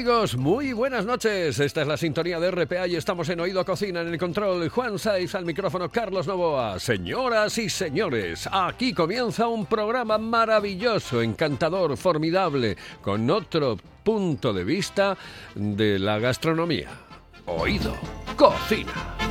Amigos, muy buenas noches. Esta es la sintonía de RPA y estamos en Oído Cocina en el control. Juan Saiz al micrófono, Carlos Novoa. Señoras y señores, aquí comienza un programa maravilloso, encantador, formidable, con otro punto de vista de la gastronomía. Oído Cocina.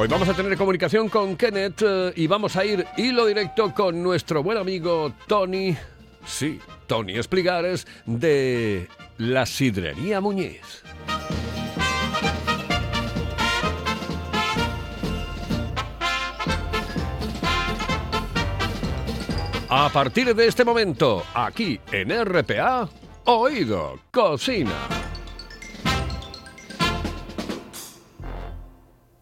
Hoy vamos a tener comunicación con Kenneth eh, y vamos a ir hilo directo con nuestro buen amigo Tony, sí, Tony Espligares de la Sidrería Muñiz. A partir de este momento, aquí en RPA, Oído Cocina.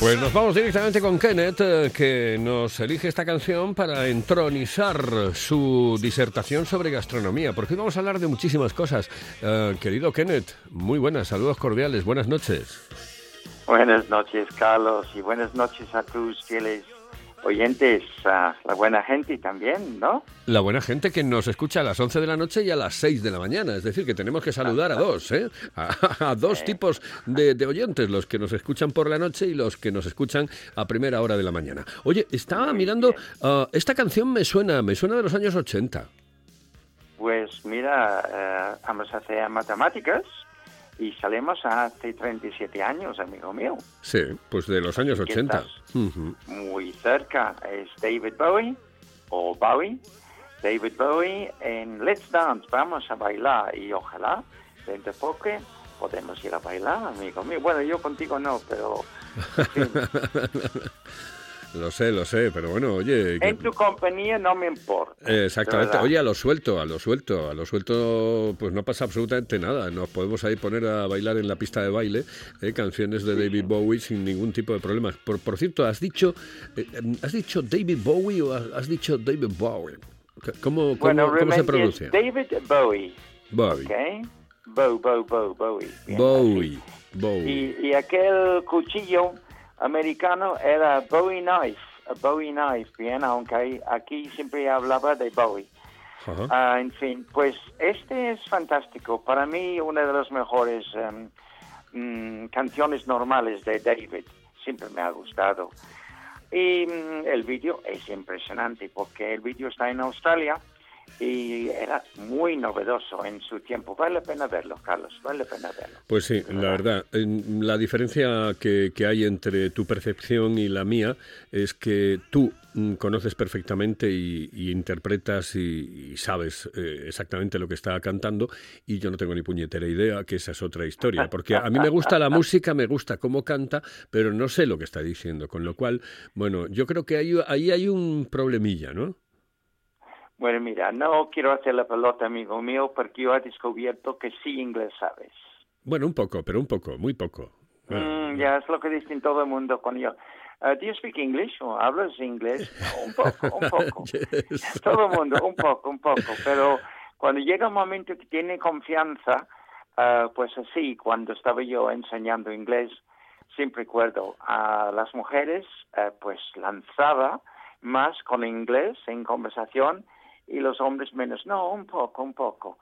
Pues nos vamos directamente con Kenneth, eh, que nos elige esta canción para entronizar su disertación sobre gastronomía, porque hoy vamos a hablar de muchísimas cosas. Eh, querido Kenneth, muy buenas, saludos cordiales, buenas noches. Buenas noches, Carlos, y buenas noches a tus fieles oyentes, a la buena gente también, ¿no? La buena gente que nos escucha a las 11 de la noche y a las 6 de la mañana, es decir, que tenemos que saludar a dos, ¿eh? A, a dos tipos de, de oyentes, los que nos escuchan por la noche y los que nos escuchan a primera hora de la mañana. Oye, estaba mirando, ah, esta canción me suena, me suena de los años 80. Pues mira, eh, vamos a hacer matemáticas y salimos hace 37 años, amigo mío. Sí, pues de los años ¿Qué 80. estás? Ujú. Muy cerca es David Bowie, o Bowie, David Bowie en Let's Dance, vamos a bailar y ojalá dentro de poco podemos ir a bailar, amigo mío. Bueno, yo contigo no, pero Lo sé, lo sé, pero bueno, oye... que- en tu compañía no me importa. Eh, Exactamente. Oye, a lo suelto, a lo suelto, a lo suelto, pues no pasa absolutamente nada. Nos podemos ahí poner a bailar en la pista de baile eh, canciones de David Bowie sin ningún tipo de problemas. Por, por cierto, has dicho, eh, has dicho David Bowie o has dicho David Bowie. ¿Cómo, cómo, Bueno, cómo se pronuncia? David Bowie, Bowie. ¿ok? Bow, bow, bow, Bowie. bien, Bowie. Bowie. Y, y aquel cuchillo americano era Bowie Knife, Bowie Knife, bien, aunque aquí siempre hablaba de Bowie. Ah, en fin, pues este es fantástico. Para mí, una de las mejores em, mm, canciones normales de David. Siempre me ha gustado. Y mm, el vídeo es impresionante porque el vídeo está en Australia y era muy novedoso en su tiempo. Vale la pena verlo, Carlos, vale la pena verlo. Pues sí, la verdad. La diferencia que, que hay entre tu percepción y la mía es que tú mm, conoces perfectamente y, interpretas y, sabes eh, exactamente lo que está cantando y yo no tengo ni puñetera idea que esa es otra historia, porque a mí me gusta la música, me gusta cómo canta, pero no sé lo que está diciendo, con lo cual, bueno, yo creo que ahí, ahí hay un problemilla, ¿no? Bueno, mira, no quiero hacer la pelota, amigo mío, porque yo he descubierto que sí inglés sabes. Bueno, un poco, pero un poco, muy poco. Mm, ya es lo que dicen todo el mundo con yo. Uh, ¿Do you speak English? ¿O hablas inglés? Un poco, un poco. Todo el mundo, un poco, un poco. Pero cuando llega un momento que tiene confianza, uh, pues así, cuando estaba yo enseñando inglés, siempre recuerdo a las mujeres, uh, pues lanzaba más con inglés en conversación y los hombres menos. No, un poco, un poco.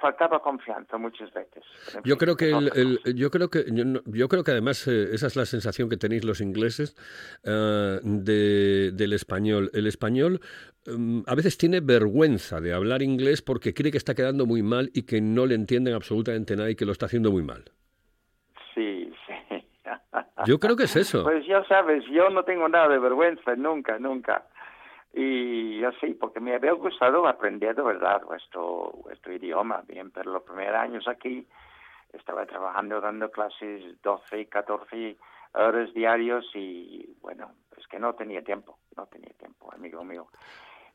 Faltaba confianza muchas veces. Yo creo que el, yo creo que yo, creo que además eh, esa es la sensación que tenéis los ingleses uh, de, del español. El español um, a veces tiene vergüenza de hablar inglés porque cree que está quedando muy mal y que no le entienden absolutamente nada y que lo está haciendo muy mal. Sí, sí. Yo creo que es eso. Pues ya sabes, yo no tengo nada de vergüenza, nunca, nunca. Y así, porque me había gustado aprender de verdad vuestro, vuestro idioma, bien, pero los primeros años aquí estaba trabajando dando clases 12, 14 horas diarios y bueno, es que no tenía tiempo, no tenía tiempo, amigo mío.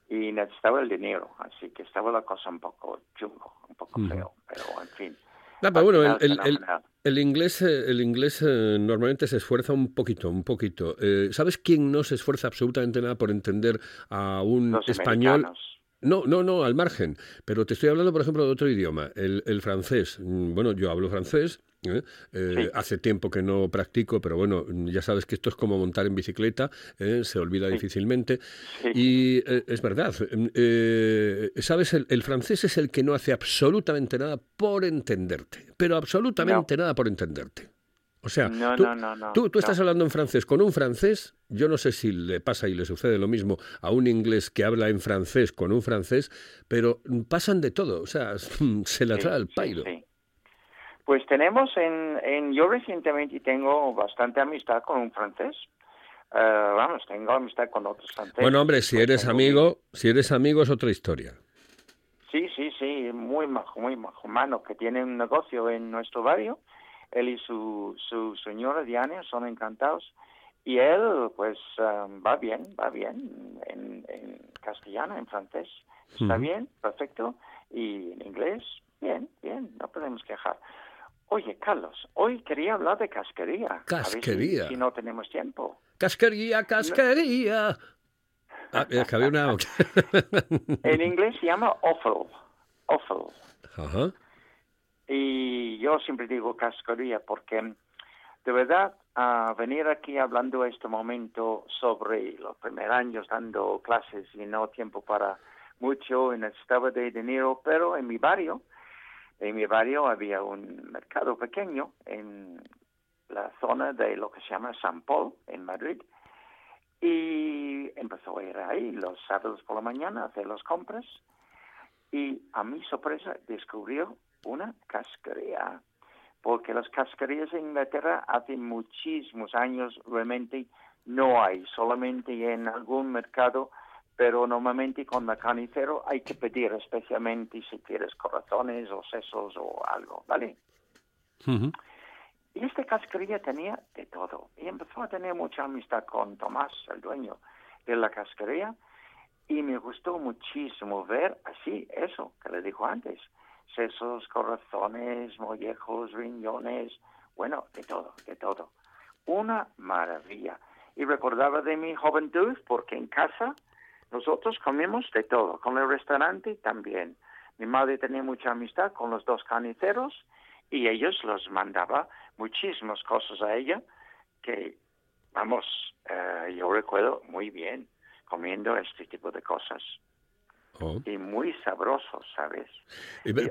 Y necesitaba el dinero, así que estaba la cosa un poco chungo, un poco feo, pero en fin. No, pero bueno, el, el, inglés, eh, el inglés eh, normalmente se esfuerza un poquito, un poquito. Eh, ¿Sabes quién no se esfuerza absolutamente nada por entender a un español? No, no, no, al margen. Pero te estoy hablando, por ejemplo, de otro idioma, el, el francés. Mm, bueno, yo hablo francés ¿eh? Eh, hace tiempo que no practico, pero bueno, ya sabes que esto es como montar en bicicleta, ¿eh? se olvida difícilmente. Y es verdad, sabes, el, francés es el que no hace absolutamente nada por entenderte, pero absolutamente nada por entenderte. O sea, tú, tú, estás hablando en francés con un francés, yo no sé si le pasa y le sucede lo mismo a un inglés que habla en francés con un francés, pero pasan de todo, o sea, se la trae al pairo. Pues tenemos en, en, yo recientemente tengo bastante amistad con un francés. Uh, vamos, tengo amistad con otros franceses. Bueno, hombre, si eres amigo, si eres amigo es otra historia. Sí, sí, sí, muy majo, muy majo, mano, que tiene un negocio en nuestro barrio. Él y su, su señora Diana son encantados. Y él, pues, um, va bien, va bien en, en castellano, en francés. Está bien, perfecto. Y en inglés, bien, bien, no podemos quejar. Oye, Carlos, hoy quería hablar de casquería. Casquería. si, no tenemos tiempo. Casquería, casquería. Ah, que había una... en inglés se llama offal. Offal. Ajá. Y yo siempre digo casquería porque, de verdad, a venir aquí hablando este momento sobre los primeros años dando clases y no tiempo para mucho, y necesitaba de dinero, pero en mi barrio en mi barrio había un mercado pequeño en la zona de lo que se llama San Paul, en Madrid, y empezó a ir ahí los sábados por la mañana a hacer las compras, y a mi sorpresa descubrió una casquería, porque las casquerías en Inglaterra hace muchísimos años realmente no hay, solamente en algún mercado pero normalmente con la carnicero hay que pedir especialmente si quieres corazones o sesos o algo, ¿vale? Y esta casquería tenía de todo. Y empezó a tener mucha amistad con Tomás, el dueño de la casquería, y me gustó muchísimo ver así, eso que le dijo antes, sesos, corazones, mollejos, riñones, bueno, de todo, de todo. Una maravilla. Y recordaba de mi juventud porque en casa nosotros comimos de todo, con el restaurante también. Mi madre tenía mucha amistad con los dos carniceros y ellos los mandaba muchísimas cosas a ella que, vamos, eh, yo recuerdo muy bien comiendo este tipo de cosas. Oh. Y muy sabrosos, ¿sabes?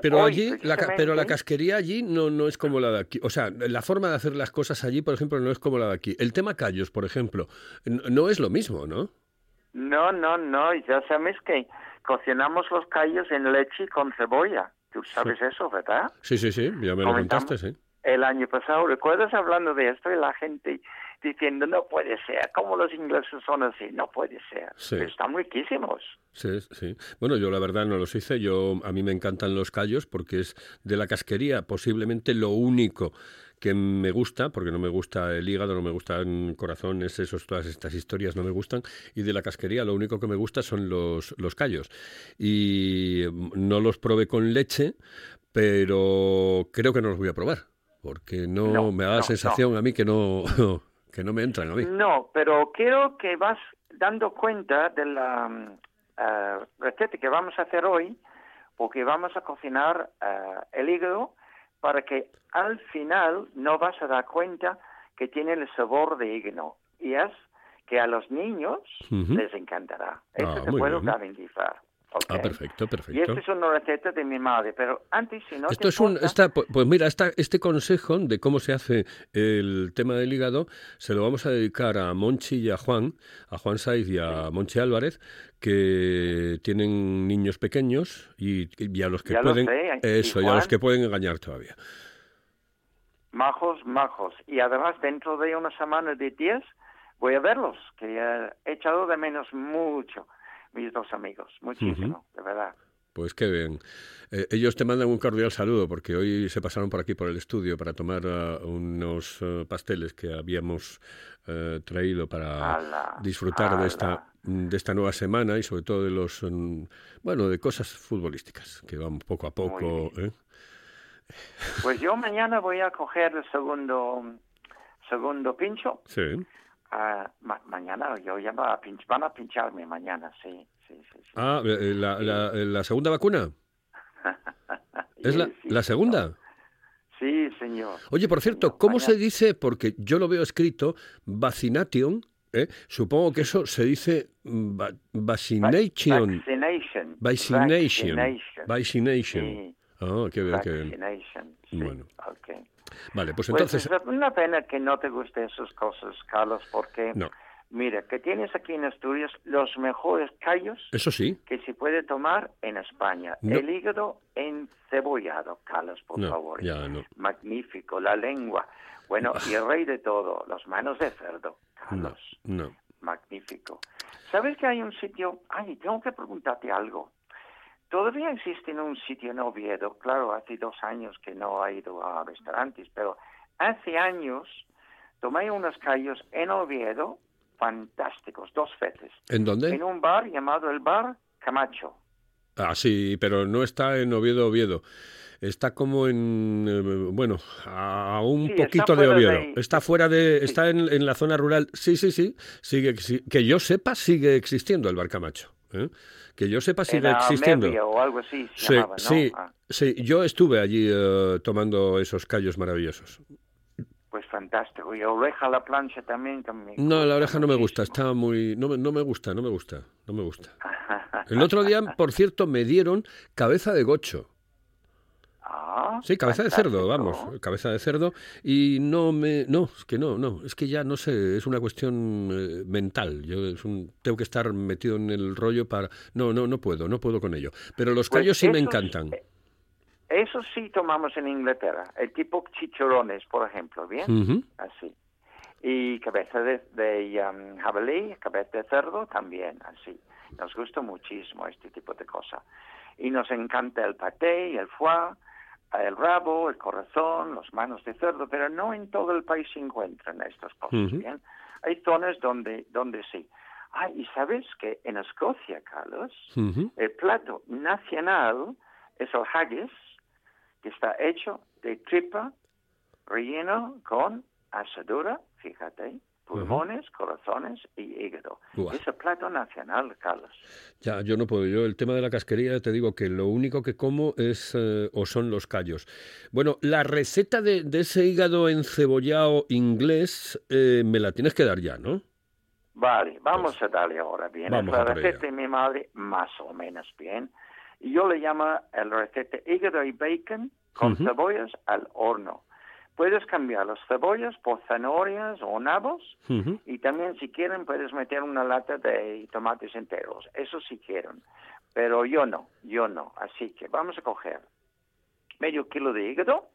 Pero allí, la, pero la casquería allí no, no es como la de aquí. O sea, la forma de hacer las cosas allí, por ejemplo, no es como la de aquí. El tema callos, por ejemplo, no es lo mismo, ¿no? No, no, no, ya sabes que cocinamos los callos en leche con cebolla. Tú sabes eso, ¿verdad? Sí, sí, sí, ya me lo contaste, sí. El año pasado, ¿recuerdas hablando de esto? Y la gente diciendo, no puede ser, como los ingleses son así, no puede ser. Sí. Están riquísimos. Sí, sí. Bueno, yo la verdad no los hice. Yo a mí me encantan los callos porque es de la casquería posiblemente lo único que me gusta, porque no me gusta el hígado, no me gustan corazones, esos, todas estas historias no me gustan, y de la casquería lo único que me gusta son los, los callos. Y no los probé con leche, pero creo que no los voy a probar, porque no, No, me da la no, sensación a mí que no, que no me entran a mí. No, pero quiero que vas dando cuenta de la eh, receta que vamos a hacer hoy, porque vamos a cocinar eh, el hígado para que al final no vas a dar cuenta que tiene el sabor de hígado. Y es que a los niños les encantará. Eso Ah, te puedo bien. garantizar. Ah, perfecto, Y perfecto. esta es una receta de mi madre, pero antes, si no Esto es un, esta, pu- pues mira, esta, este consejo de cómo se hace el tema del hígado se lo vamos a dedicar a Monchi y a Juan, a Juan Saiz y a Monchi Álvarez, que tienen niños pequeños y, y a los que Ya lo pueden, sé, y eso, y a los que pueden engañar todavía. Majos, majos. Y además, dentro de una semana de días, voy a verlos, que he echado de menos mucho mis dos amigos. Muchísimo, de verdad. Pues qué bien. Eh, ellos te mandan un cordial saludo porque hoy se pasaron por aquí por el estudio para tomar ah, unos eh, pasteles que habíamos eh, traído para Ala, disfrutar de esta de esta nueva semana y sobre todo de los mm, bueno de cosas futbolísticas que van poco a poco. ¿eh? Pues yo mañana voy a coger el segundo segundo pincho. Sí. Ah, ma- mañana yo ya va a pinch- van a pincharme mañana, sí, sí, sí. sí. Ah, eh, la, la- la segunda vacuna. ¿Es la, la segunda? señor. Sí, señor. Oye, por cierto, ¿cómo se mañana- dice? Porque yo lo veo escrito, vaccination, ¿eh? supongo que eso se dice mm, va- vaccination. Vaccination. Vaccination. Vaccination. Vaccination. Sí, Ah, qué bien, qué bien. Bueno. ok. Vale, pues Pues entonces... es una pena que no te gusten esas cosas, Carlos, porque No, mira, que tienes aquí en Asturias los mejores callos eso sí. que se puede tomar en España. No. El hígado encebollado, Carlos, por No, favor. ya no. Magnífico, la lengua. Bueno, y el rey de todo, las manos de cerdo, No, Carlos. no. Magnífico. ¿Sabes que hay un sitio? Ay, tengo que preguntarte algo. Todavía existe un sitio en Oviedo, claro, hace dos años que no ha ido a restaurantes, pero hace años tomé unos callos en Oviedo fantásticos, dos veces, ¿En dónde? en un bar llamado el Bar Camacho. Ah, sí, pero no está en Oviedo, Oviedo. Está como en, eh, bueno, a un Sí, poquito de Oviedo. de- Está fuera de, está en, en la zona rural. Sí, sí, sí. Sigue, que yo sepa, sigue existiendo el Barcamacho. ¿Eh? Que yo sepa, sigue en existiendo. O algo así se Sí, llamaba, ¿no? sí, Ah, sí. Yo estuve allí eh, tomando esos callos maravillosos. pues fantástico. Y oreja a la plancha también. también No, la oreja no me gusta. Está muy, no, me- no me gusta, no me gusta, no me gusta. El otro día, por cierto, me dieron cabeza de gocho. Ah, Sí, cabeza de cerdo, vamos, cabeza de cerdo. Y no me, no, es que no, no, es que ya no sé, es una cuestión eh, mental. Yo es un- tengo que estar metido en el rollo para, no, no, no puedo, no puedo con ello. Pero los Pues callos sí me encantan. eh, Eso sí tomamos en Inglaterra, el tipo chicharrones, por ejemplo, ¿bien? Así. Y cabeza de, de um, jabalí, cabeza de cerdo también, así. Nos gusta muchísimo este tipo de cosas. Y nos encanta el paté, el foie, el rabo, el corazón, las manos de cerdo, pero no en todo el país se encuentran estas cosas. ¿bien? Hay zonas donde, donde sí. Ah, y sabes que en Escocia, Carlos, el plato nacional es el haggis, que está hecho de tripa relleno con asadura, fíjate, pulmones, corazones y hígado. Buah. Es el plato nacional, Carlos. Ya, yo no puedo. Yo el tema de la casquería te digo que lo único que como es eh, o son los callos. Bueno, la receta de, de ese hígado encebollado inglés eh, me la tienes que dar ya, ¿no? Vale, vamos a darle ahora bien. Pues es la receta de mi madre, más o menos bien. Yo le llamo el receta hígado y bacon con Ujú. cebollas al horno. Puedes cambiar las cebollas por zanahorias o nabos. Y también si quieren puedes meter una lata de tomates enteros, eso si quieren. Pero yo no, yo no. Así que vamos a coger medio kilo de hígado,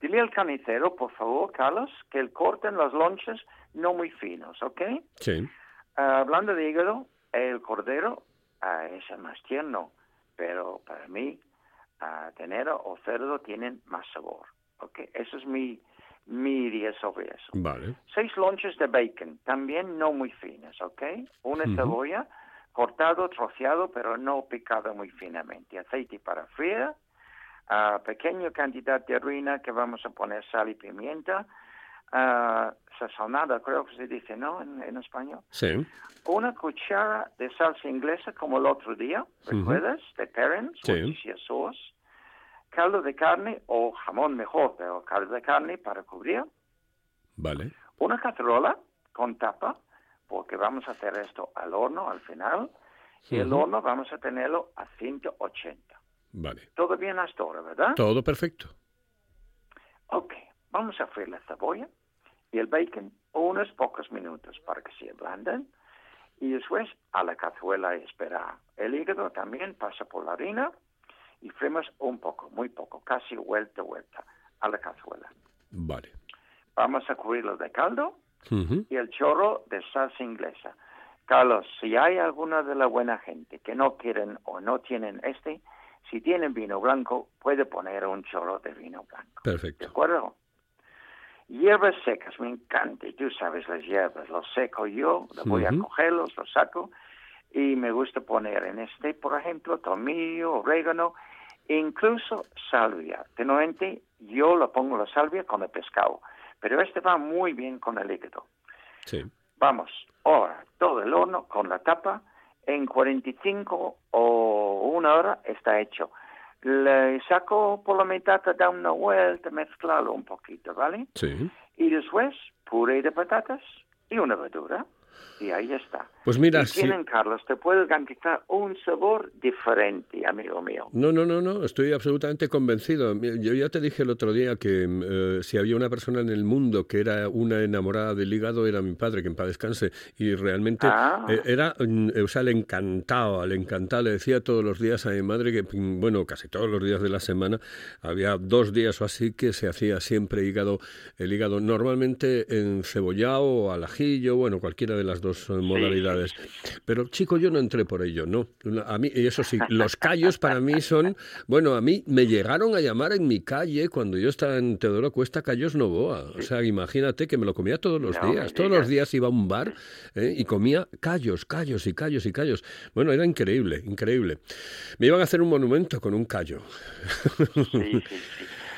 Dile al carnicero, por favor, Carlos, que él corten los lonches no muy finos, ¿ok? Sí. Ah, hablando de hígado, el cordero ah, es el más tierno, pero para mí, ah, tenero o cerdo tienen más sabor, ¿ok? Eso es mi, mi idea sobre eso. Vale. Seis lonches de bacon, también no muy finas, ¿ok? Una cebolla, cortado, troceado, pero no picado muy finamente. Aceite para freír, ah, pequeña cantidad de harina que vamos a poner sal y pimienta, ah, sazonada, creo que se dice, ¿no? En, en español. Sí. Una cuchara de salsa inglesa como el otro día. ¿recuerdas? De Parents, Sí. Sauce. Caldo de carne o jamón mejor, pero caldo de carne para cubrir Vale. una cacerola con tapa, porque vamos a hacer esto al horno al final, y el horno vamos a tenerlo a 180. Vale. Todo bien hasta ahora, ¿verdad? Todo perfecto. Ok, vamos a freír la cebolla y el bacon unos pocos minutos para que se ablanden, y después a la cazuela y esperar. El hígado también pasa por la harina y freímos un poco, muy poco, casi vuelta, vuelta a la cazuela. Vale. Vamos a cubrirlo de caldo y el chorro de salsa inglesa. Carlos, si hay alguna de la buena gente que no quieren o no tienen este, si tienen vino blanco, puede poner un chorro de vino blanco. ¿De Perfecto. acuerdo? Hierbas secas, me encanta. Tú sabes las hierbas, los seco yo, los voy a cogerlos, los saco y me gusta poner en este, por ejemplo, tomillo, orégano, incluso salvia. Normalmente yo lo pongo la salvia con el pescado, pero este va muy bien con el hígado. Sí. Vamos, ahora todo el horno con la tapa, en 45 o una hora está hecho. Le saco por la mitad, da una vuelta, mezclarlo un poquito, ¿vale? Sí. Y después, puré de patatas y una verdura. Y ahí está. Pues mira, y tienen, Carlos, te puedo garantizar un sabor diferente, amigo mío. No, no, no, no, estoy absolutamente convencido. Yo ya te dije el otro día que mm, eh, si había una persona en el mundo que era una enamorada del hígado era mi padre, que en paz descanse, y realmente Ah. eh, era, mm, o sea, le encantaba, le encantaba, le decía todos los días a mi madre que, mm, bueno, casi todos los días de la semana, había dos días o así que se hacía siempre hígado, el hígado normalmente encebollado o al ajillo, bueno, cualquiera de las dos eh, Pero chico, yo no entré por ello, no. A mí, eso sí, los callos para mí son, bueno, a mí me llegaron a llamar en mi calle cuando yo estaba en Teodoro Cuesta Callos Novoa. O sea, imagínate que me lo comía todos los No días. Todos los días iba a un bar ¿eh? y comía callos, callos y callos y callos. Bueno, era increíble, increíble. Me iban a hacer un monumento con un callo. Sí, sí, sí.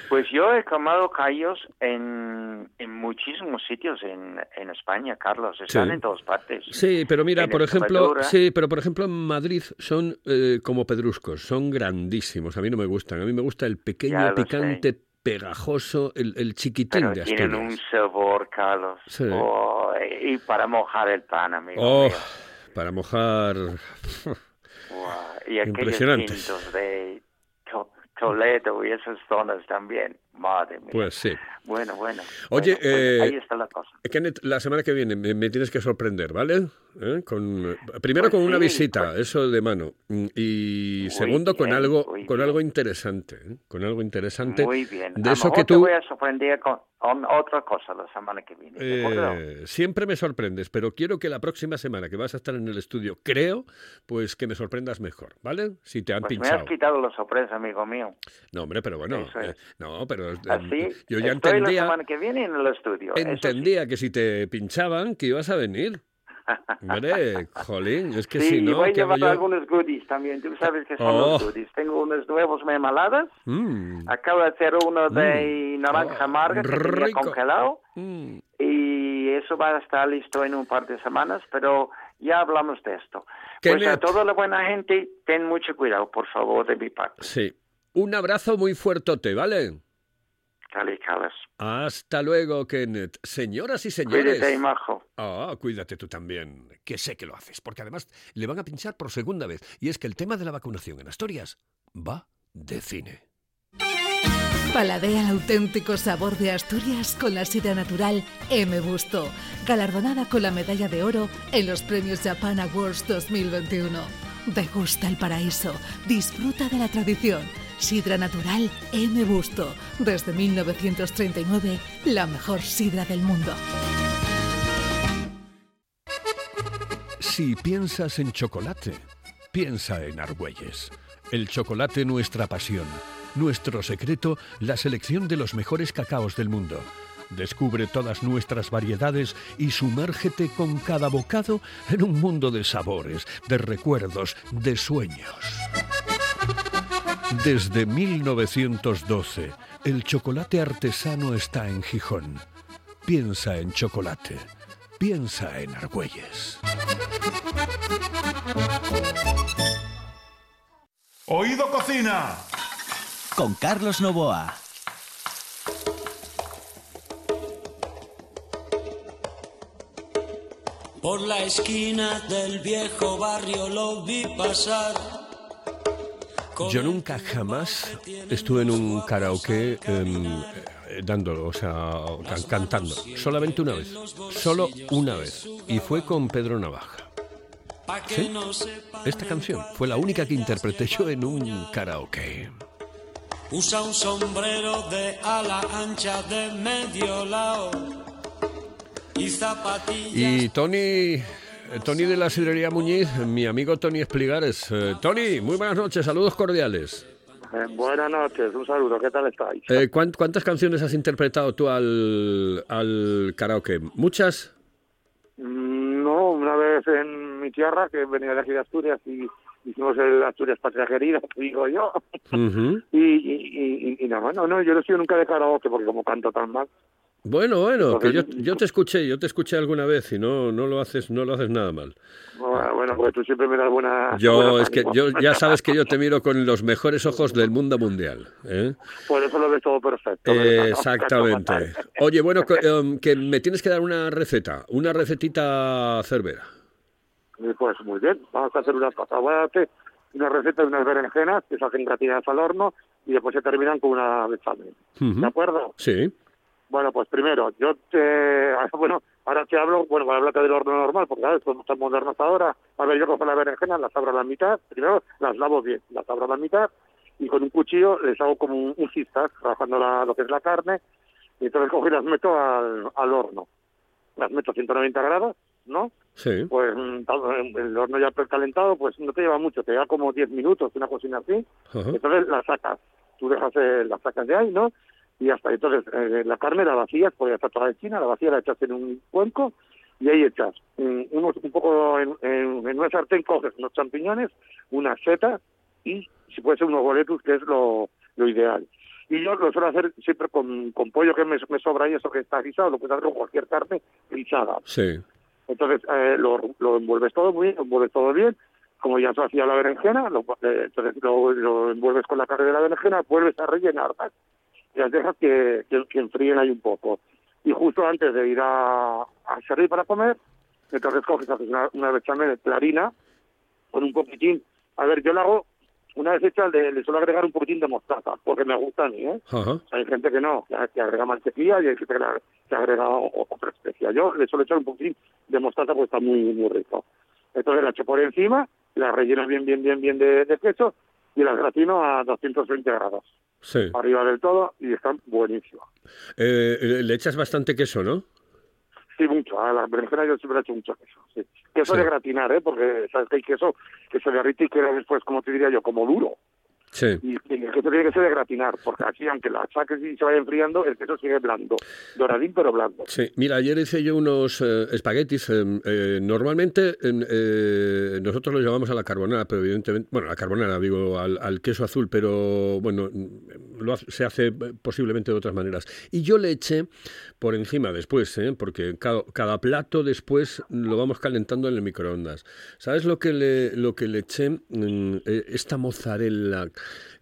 Pues yo he comido callos en, en muchísimos sitios en, en España, Carlos. Están Sí. en todas partes. Sí, pero mira, En por ejemplo, sí, pero por ejemplo en Madrid son eh, como pedruscos, son grandísimos. A mí no me gustan. A mí me gusta el pequeño, sé. picante, pegajoso, el, el chiquitín Pero de tienen Asturias. un sabor, Carlos. Sí. Oh, y para mojar el pan, amigo Oh, mío. para mojar. Wow. Y de To- Toledo y esas zonas también. Madre mía. Pues sí. Bueno, bueno. Oye, Bueno, eh, ahí está la cosa. Kenneth, la semana que viene me, me tienes que sorprender, ¿vale? ¿Eh? Con, primero Pues con una sí, visita, pues- eso de mano. Mm, Y Muy segundo con bien, algo, muy con bien. algo interesante, ¿eh? con algo interesante. Muy bien. De a eso que mejor te tú voy a sorprender con, con otra cosa la semana que viene. Eh, siempre me sorprendes, pero quiero que la próxima semana que vas a estar en el estudio, creo, pues que me sorprendas mejor, ¿vale? Si te han Pues me pinchado. has quitado la sorpresa, amigo mío. No, hombre, pero bueno, es. eh, no, pero eh, Así, yo ya estoy la entendía, semana que viene en el estudio. eso sí. entendía que si te pinchaban, que ibas a venir. Hombre, jolín, es que sí, si y no, voy a ¿qué hago llevar yo? algunos goodies también. Tú sabes que son Oh. los goodies. Tengo unos nuevos mermeladas. Mm, Acabo de hacer uno de naranja Oh, amarga que tenía congelado. mm. Y eso va a estar listo en un par de semanas, pero ya hablamos de esto. Pues a toda la buena gente, ten mucho cuidado, por favor, de mi parte. Sí. Un abrazo muy fuertote, ¿vale? Hasta luego, Kenneth. Señoras y señores. Cuídate, majo. Ah, cuídate tú también, que sé que lo haces, porque además le van a pinchar por segunda vez. Y es que el tema de la vacunación en Asturias va de cine. Paladea el auténtico sabor de Asturias con la sidra natural M. Busto, galardonada con la medalla de oro en los premios Japan Awards 2021. Degusta el paraíso, disfruta de la tradición. Sidra Natural M. Busto. Desde 1939, la mejor sidra del mundo. Si piensas en chocolate, piensa en Argüelles. El chocolate nuestra pasión. Nuestro secreto, la selección de los mejores cacaos del mundo. Descubre todas nuestras variedades y sumérgete con cada bocado en un mundo de sabores, de recuerdos, de sueños. Desde 1912, el chocolate artesano está en Gijón. Piensa en chocolate. Piensa en Argüelles. Oído Cocina. Con Carlos Novoa. Por la esquina del viejo barrio lo vi pasar. Yo nunca jamás estuve en un karaoke em, eh, dándolo, o sea, can- cantando. Solamente una vez. Solo una vez. Y fue con Pedro Navaja. ¿Sí? Esta canción fue la única que interpreté yo en un karaoke. Usa un sombrero de ala ancha de medio lado y zapatillas. Y Tony, Tony de la sidrería Muñiz, mi amigo Tony Espligares. Eh, Tony, muy buenas noches, saludos cordiales. Eh, buenas noches, un saludo, ¿qué tal estáis? Eh, ¿cuán- ¿Cuántas canciones has interpretado tú al, al karaoke? ¿Muchas? Mm, No, una vez en mi tierra, que venía de aquí de Asturias, y hicimos el Asturias Patria Querida, digo yo, y, y, y, y no, no, no, yo no he sido nunca de karaoke, porque como canto tan mal, Bueno, bueno, que yo, yo te escuché, yo te escuché alguna vez y no, no lo haces, no lo haces nada mal. bueno, bueno, pues tú siempre me das buena... Yo buena es que yo ya sabes que yo te miro con los mejores ojos del mundo mundial. ¿eh? Por eso lo ves todo perfecto. Eh, exactamente. Oye, bueno, que, em, que me tienes que dar una receta, una recetita cervera. Y Pues muy bien, vamos a hacer una cosa. Voy a hacer una receta de unas berenjenas que se hacen gratinadas al horno y después se terminan con una bechamel. ¿De acuerdo? Sí. Bueno, pues primero, yo te... Bueno, ahora te hablo, bueno, voy a hablarte del horno normal, porque ¿sabes? somos tan modernos ahora. A ver, yo cojo las berenjenas, las abro a la mitad, primero las lavo bien, las abro a la mitad y con un cuchillo les hago como un, un zigzag, trabajando la- lo que es la carne, y entonces cojo y las meto al, al horno. Las meto a 190 grados, ¿no? Sí. Pues mm, eh, el horno ya precalentado, pues no te lleva mucho, te lleva como 10 minutos, una cocina así. Entonces la sacas, tú dejas, eh, la sacas de ahí, ¿no? Y hasta entonces eh, la carne la vacías, porque ya está toda china, la vacías, la echas en un cuenco y ahí echas unos, un poco en, en, en una sartén, coges unos champiñones, una seta y si puede ser unos boletus, que es lo, lo ideal. Y yo lo suelo hacer siempre con, con pollo que me, me sobra y eso que está guisado, lo puedes hacer con cualquier carne guisada. Sí. Entonces eh, lo, lo envuelves todo muy bien, lo envuelves todo bien, como ya se hacía la berenjena, lo, eh, entonces lo, lo envuelves con la carne de la berenjena, vuelves a rellenar las dejas que, que, que enfríen ahí un poco. Y justo antes de ir a, a servir para comer, entonces coges haces una, una bechamel clarina con un poquitín. A ver, yo lo hago, una vez hecha, le, le suelo agregar un poquitín de mostaza, porque me gusta a mí, ¿eh? Ajá. Hay gente que no, que, que agrega mantequilla y hay gente que, la- que agrega otra especia. Yo le suelo echar un poquitín de mostaza porque está muy muy rico. Entonces la echo por encima, la relleno bien, bien, bien, bien de, de queso y la gratino a 220 grados. Sí. Arriba del todo y están buenísimas. Eh, le echas bastante queso, ¿no? Sí, mucho. A las berenjenas yo siempre he hecho mucho queso. Sí. Queso Sí. de gratinar, ¿eh? Porque sabes que hay queso que se derrite y queda después, como te diría yo, como duro. Sí. Y y el queso tiene que ser de gratinar, porque así, aunque la saques y se vaya enfriando, el queso sigue blando. Doradín, pero blando. Sí, mira, ayer hice yo unos eh, espaguetis. eh, eh, normalmente en- nosotros los llamamos a la carbonara, pero evidentemente, bueno, a la carbonara digo al, al queso azul, pero bueno, mm, lo se hace posiblemente de otras maneras. Y yo le eché por encima después, porque cada, cada plato después lo vamos calentando en el microondas. ¿Sabes lo que le, lo que le eché? Mm, esta mozzarella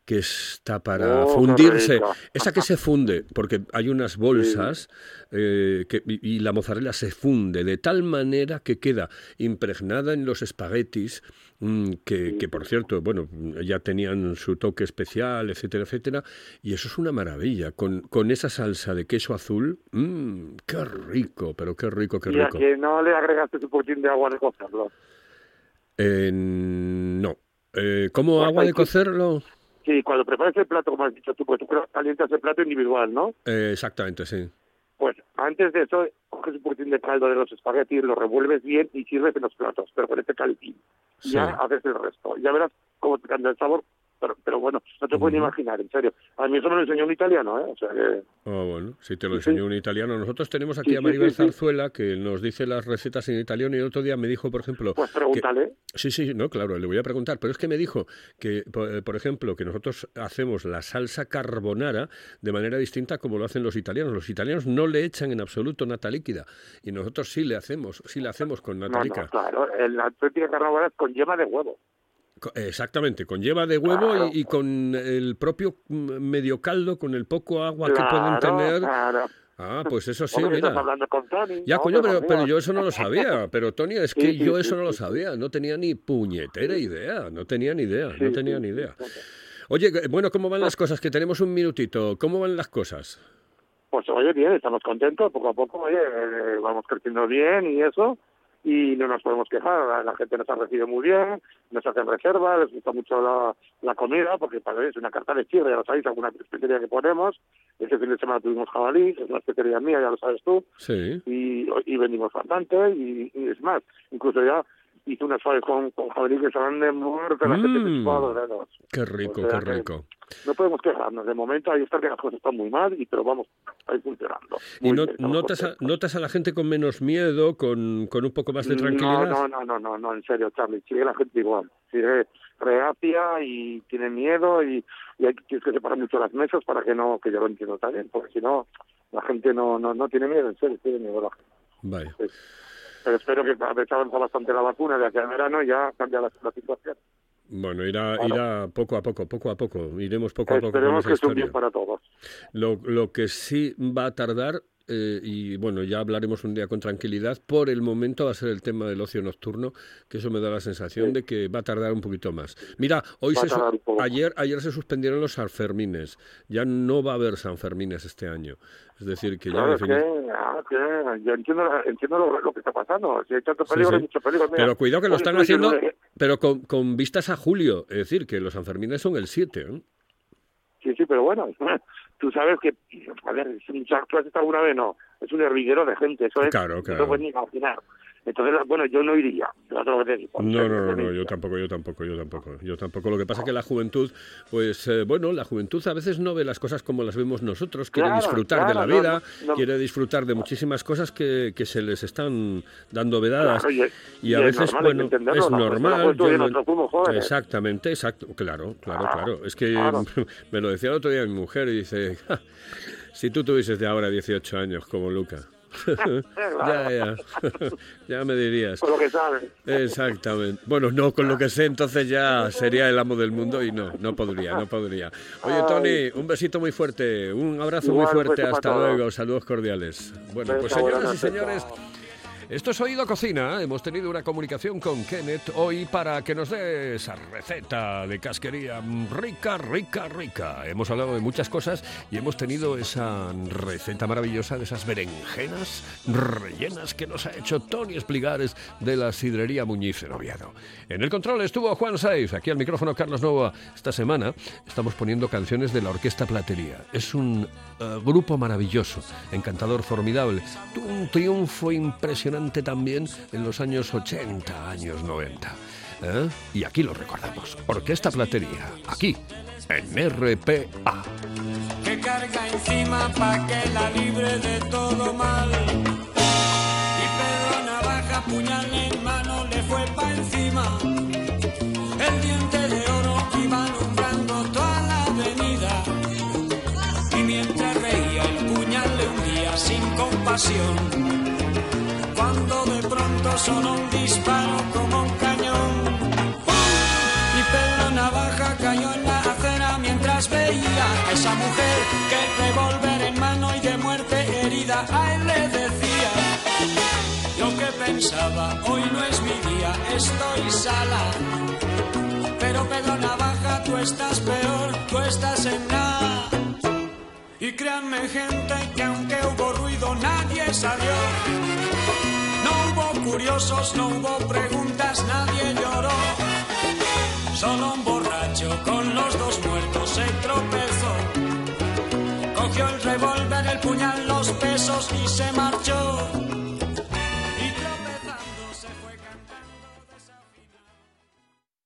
que está para Oh, fundirse, esa que se funde, porque hay unas bolsas eh, que, y, la mozzarella se funde de tal manera que queda impregnada en los espaguetis, mm, que, que, por cierto, bueno, ya tenían su toque especial, etcétera, etcétera, y eso es una maravilla, con, con esa salsa de queso azul, mm, qué rico, pero qué rico, qué y a rico. que no le agregaste un poquitín de agua de cocerlo. Eh, no. Eh, ¿Cómo agua de cocerlo? Sí, cuando prepares el plato, como has dicho tú, pues tú calientas el plato individual, ¿no? Eh, exactamente, sí. Pues antes de eso, coges un poquitín de caldo de los espaguetis, lo revuelves bien y sirves en los platos, pero con este Sí. Ya haces el resto. Ya verás cómo te cambia el sabor. Pero, pero bueno, no te puedes ni Ujú. imaginar, en serio. A mí eso me lo enseñó un italiano, ¿eh? O sea que... Oh, bueno, si te lo Sí, sí. enseñó un italiano. Nosotros tenemos aquí Sí, a Maribel sí. Zarzuela que nos dice las recetas en italiano y el otro día me dijo, por ejemplo... Pues que- pregúntale. Sí, sí, no, claro, le voy a preguntar, pero es que me dijo que, por, eh, ejemplo, que nosotros hacemos la salsa carbonara de manera distinta como lo hacen los italianos. Los italianos no le echan en absoluto nata líquida y nosotros sí le hacemos, sí le hacemos con nata No, líquida. no, claro. El auténtica carbonara es con yema de huevo. Exactamente, con lleva de huevo Claro. y, y con el propio mm, medio caldo, con el poco agua que pueden tener. claro. Ah, pues eso sí, mira. estás hablando con Tony. Ya, coño, pero, Pero yo eso no lo sabía. Pero, Tony, es que sí, yo sí, eso no lo sabía. No tenía ni puñetera idea. No tenía ni idea. No tenía ni idea. Oye, bueno, ¿cómo van las cosas? Que tenemos un minutito. ¿Cómo van las cosas? Pues oye, bien, estamos contentos, poco a poco, oye, eh, vamos creciendo bien y eso, y no nos podemos quejar, la, la gente nos ha recibido muy bien, nos hacen reservas, les gusta mucho la, la comida, porque para es una carta de chirre, ya lo sabéis, alguna especería que ponemos, este fin de semana tuvimos jabalí, es una especería mía, ya lo sabes tú, Sí. y, y vendimos bastante, y, y es más, incluso ya hice unas faves con, con jabalí que se van de muerte, la gente Mm. chupaba los. Qué rico, O sea qué rico. No podemos quejarnos, de momento ahí está que las cosas están muy mal, y pero vamos, ahí funcionando. ¿Y no- bien, notas, a, notas a la gente con menos miedo, con, con un poco más de tranquilidad? No, no, no, no, no, no, en serio, Charlie. Sigue la gente igual. Sigue reacia y tiene miedo y, y hay tienes que separar mucho las mesas para que no, que yo lo entiendo también, porque si no, la gente no, no, no tiene miedo, en serio, tiene miedo la gente. Vaya. Pero espero que a ver, avanza bastante la vacuna de aquí al verano y ya cambia la, la situación. Bueno, irá, Claro. irá poco a poco, poco a poco. Iremos poco a poco Esperemos que es un bien para todos. Lo, lo que sí va a tardar, eh, y bueno, ya hablaremos un día con tranquilidad, por el momento va a ser el tema del ocio nocturno, que eso me da la sensación Sí. de que va a tardar un poquito más. Mira, hoy se ayer, ayer se suspendieron los Sanfermines, ya no va a haber Sanfermines este año. Es decir, que ya es que, ah, que yo entiendo, entiendo lo, lo que está pasando. Si hay tanto peligro, sí. hay mucho peligro. Mira, Pero cuidado que lo están haciendo, pero con, con vistas a julio, es decir, que los Sanfermines son el 7. ¿eh? Sí, sí, pero bueno, tú sabes que, a ver, ¿tú has estado alguna vez? No, es un herviguero de gente, eso es, Claro, no claro. te puedes ni imaginar. Entonces, bueno, yo no iría. No, no, no, no, yo tampoco, yo tampoco, yo tampoco, yo tampoco. Lo que pasa es que la juventud, pues eh, bueno, la juventud a veces no ve las cosas como las vemos nosotros, quiere Claro, disfrutar de la vida, no, no. quiere disfrutar de muchísimas cosas que, que se les están dando vedadas. Claro, y es- y a y veces, normal, bueno, es normal. yo exactamente, exacto, claro, claro, Claro, claro. Es que me lo decía el otro día mi mujer y dice, "Ja, si tú tuvieses de ahora 18 años como Luca. Ya, ya, ya me dirías. Con lo que sabes. Exactamente. Bueno, no, con lo que sé, entonces ya sería el amo del mundo y no, no podría, no podría. Oye, Tony, un besito muy fuerte, un abrazo Igual, muy fuerte, hasta luego, saludos cordiales. Bueno, pues señoras y señores. Esto es Oído Cocina. Hemos tenido una comunicación con Kenneth hoy para que nos dé esa receta de casquería rica, rica, rica. Hemos hablado de muchas cosas y hemos tenido esa receta maravillosa de esas berenjenas rellenas que nos ha hecho Tony Espligares de la sidrería Muñiz en Oviedo. En el control estuvo Juan Saiz, aquí al micrófono Carlos Nova. Esta semana estamos poniendo canciones de la Orquesta Platería. Es un eh, grupo maravilloso, encantador, formidable. Un triunfo impresionante también en los años 80, años 90. ¿eh? Y aquí lo recordamos. Orquesta Platería, aquí, en RPA. que carga encima pa' que la libre de todo mal. Y Pedro Navaja, puñal en mano, le fue pa' encima. El diente de oro iba alumbrando toda la avenida. Y mientras reía, el puñal le hundía sin compasión. Sonó un disparo como un cañón. Y Pedro Navaja cayó en la acera mientras veía a esa mujer que revólver en mano y de muerte herida a él le decía lo que pensaba hoy no es mi día estoy sala. Pero Pedro Navaja tú estás peor tú estás en nada y créanme gente que aunque hubo ruido nadie salió no hubo curiosos, no hubo preguntas, nadie lloró. Solo un borracho con los dos muertos se tropezó. Cogió el revólver, el puñal, los pesos y se marchó.